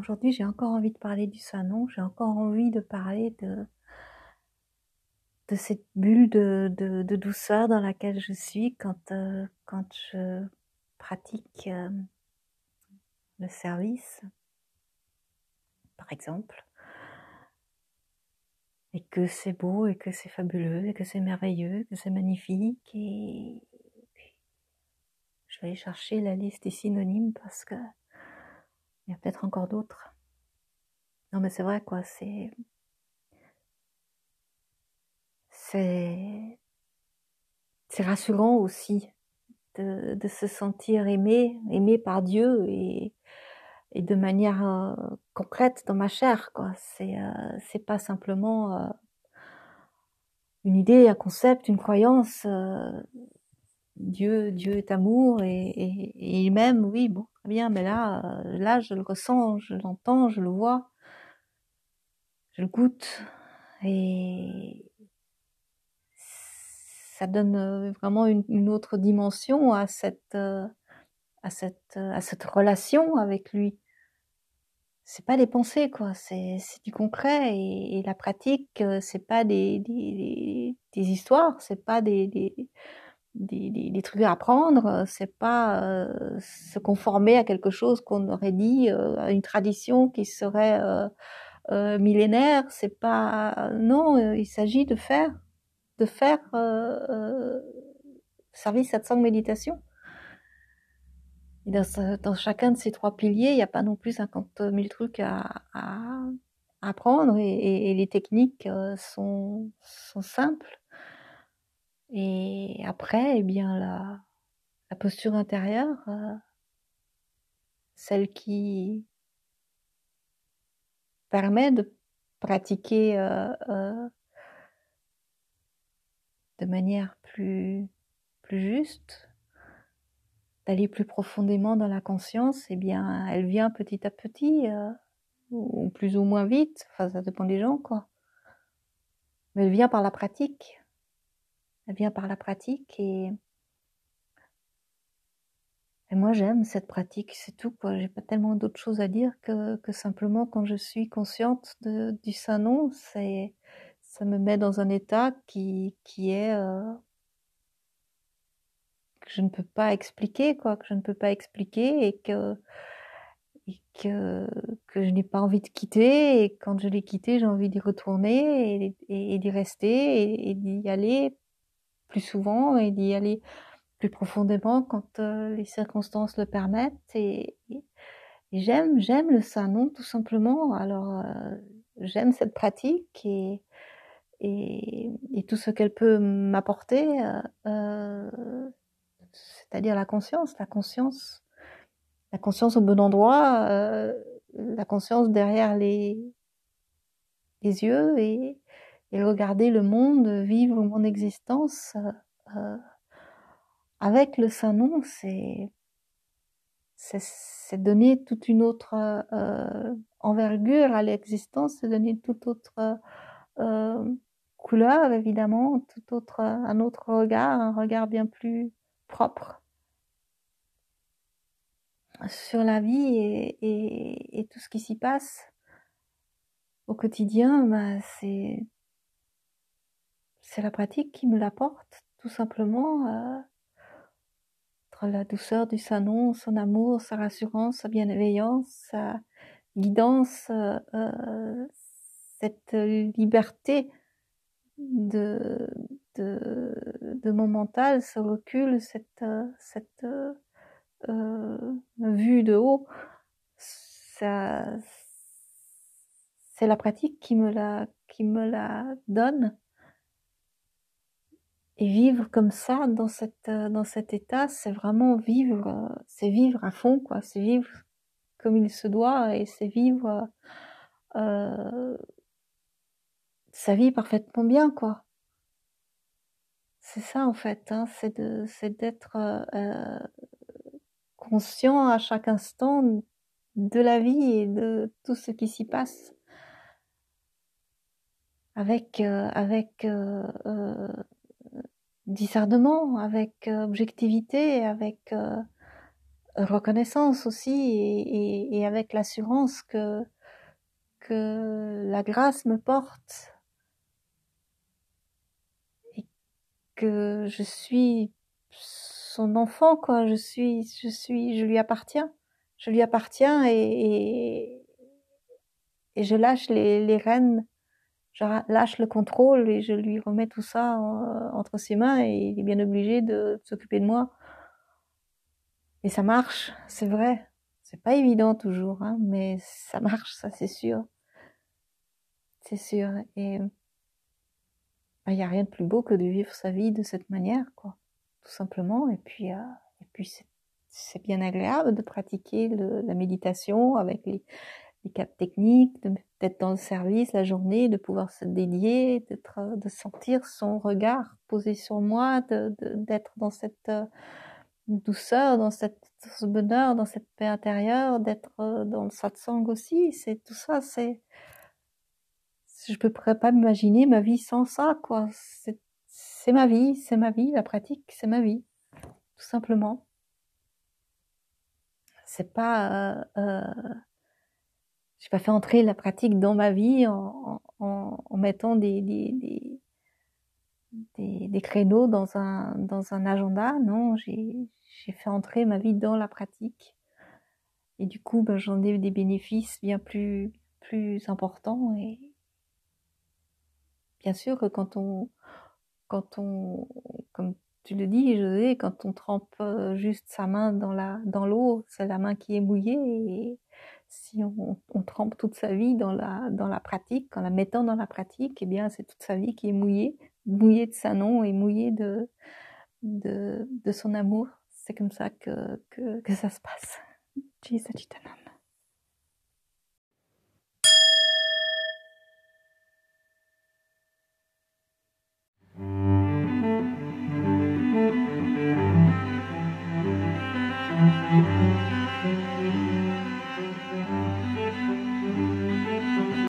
aujourd'hui j'ai encore envie de parler du Sanon, j'ai encore envie de parler de, de cette bulle de, de, de douceur dans laquelle je suis quand, euh, quand je pratique euh, le service, par exemple, et que c'est beau, et que c'est fabuleux, et que c'est merveilleux, que c'est magnifique, et je vais aller chercher la liste des synonymes parce que il y a peut-être encore d'autres. Non mais c'est vrai quoi, c'est c'est c'est rassurant aussi de, se sentir aimé, aimé par Dieu et, et de manière euh, concrète dans ma chair quoi. C'est euh, pas simplement euh, une idée, un concept, une croyance. Dieu, Dieu est amour et, et, et il m'aime, oui, bon, très bien, mais là, euh, là, je le ressens, je l'entends, je le vois, je le goûte et ça donne euh, vraiment une, une autre dimension à cette, euh, à cette, à cette relation avec lui. C'est pas des pensées, quoi. C'est, c'est du concret et, et la pratique, c'est pas des, des, des, histoires, c'est pas des, des des, des, des, trucs à apprendre, c'est pas euh, se conformer à quelque chose qu'on aurait dit, euh, à une tradition qui serait euh, euh millénaire, c'est pas non, il s'agit de faire, de faire service satsang méditation. Et dans, dans, chacun de ces trois piliers, il n'y a pas non plus 50 000 trucs à, à, à apprendre et, et, et, les techniques sont, sont simples et après, eh bien, la, la posture intérieure, euh, celle qui permet de pratiquer euh, euh, de manière plus, plus juste, d'aller plus profondément dans la conscience, eh bien, elle vient petit à petit, euh, ou plus ou moins vite, enfin, ça dépend des gens, quoi. Mais elle vient par la pratique vient par la pratique et, moi j'aime cette pratique, c'est tout quoi. J'ai pas tellement d'autres choses à dire que, simplement quand je suis consciente de, du saint nom, ça me met dans un état qui, qui est euh, que je ne peux pas expliquer quoi, que je ne peux pas expliquer et que et que, que je n'ai pas envie de quitter et quand je l'ai quitté j'ai envie d'y retourner et, d'y rester et d'y aller plus souvent et d'y aller plus profondément quand euh, les circonstances le permettent. Et, j'aime, j'aime le sanon tout simplement. Alors euh, j'aime cette pratique et, et, tout ce qu'elle peut m'apporter, euh, euh c'est-à-dire la conscience, la conscience, la conscience au bon endroit, la conscience derrière les, les yeux et, et regarder le monde, vivre mon existence euh, avec le Saint-Nom, c'est c'est donner toute une autre euh, envergure à l'existence, c'est donner toute autre euh, couleur, évidemment, tout autre, un autre regard, un regard bien plus propre sur la vie et, et, et tout ce qui s'y passe au quotidien, bah, c'est c'est la pratique qui me l'apporte, tout simplement. Euh, entre la douceur du Sanon, son amour, sa rassurance, sa bienveillance, sa guidance, euh, euh, cette liberté de, de, de, mon mental, ce recul, cette, cette euh, vue de haut, ça, c'est la pratique qui me la, qui me la donne et vivre comme ça dans cette euh, dans cet état c'est vraiment vivre euh, c'est vivre à fond quoi. C'est vivre comme il se doit et c'est vivre euh, sa vie parfaitement bien quoi. C'est ça en fait hein, c'est de c'est d'être euh, conscient à chaque instant de la vie et de tout ce qui s'y passe. Avec euh, avec euh, discernement, avec euh, objectivité, avec euh, reconnaissance aussi et, avec l'assurance que que la grâce me porte. Et que je suis son enfant quoi. Je suis je suis je lui appartiens. Je lui appartiens et, et, et je lâche les, les rênes je lâche le contrôle et je lui remets tout ça euh, entre ses mains et il est bien obligé de s'occuper de moi. Et ça marche c'est vrai. C'est pas évident toujours hein, mais ça marche ça c'est sûr. C'est sûr et il n'y a rien de plus beau que de vivre sa vie de cette manière quoi tout simplement. Et puis euh, et puis c'est bien agréable de pratiquer le, la méditation avec les, les quatre techniques d'être dans le service la journée de pouvoir se dédier d'être de sentir son regard posé sur moi d'être dans cette euh, douceur dans cette ce bonheur dans cette paix intérieure d'être euh, dans le satsang aussi. C'est tout ça c'est je peux pas m'imaginer ma vie sans ça quoi. C'est ma vie c'est ma vie la pratique c'est ma vie tout simplement. C'est pas euh, euh, j'ai pas fait entrer la pratique dans ma vie en, en, en mettant des, des, des, des, créneaux dans un, dans un agenda. Non j'ai fait entrer ma vie dans la pratique. Et du coup ben, j'en ai des bénéfices bien plus plus importants. Et bien sûr que quand on quand on comme tu le dis José quand on trempe euh, juste sa main dans la dans l'eau c'est la main qui est mouillée et si on, on trempe toute sa vie dans la dans la pratique en la mettant dans la pratique eh bien c'est toute sa vie qui est mouillée mouillée de sa nom et mouillée de de, de son amour. C'est comme ça que, que, que ça se passe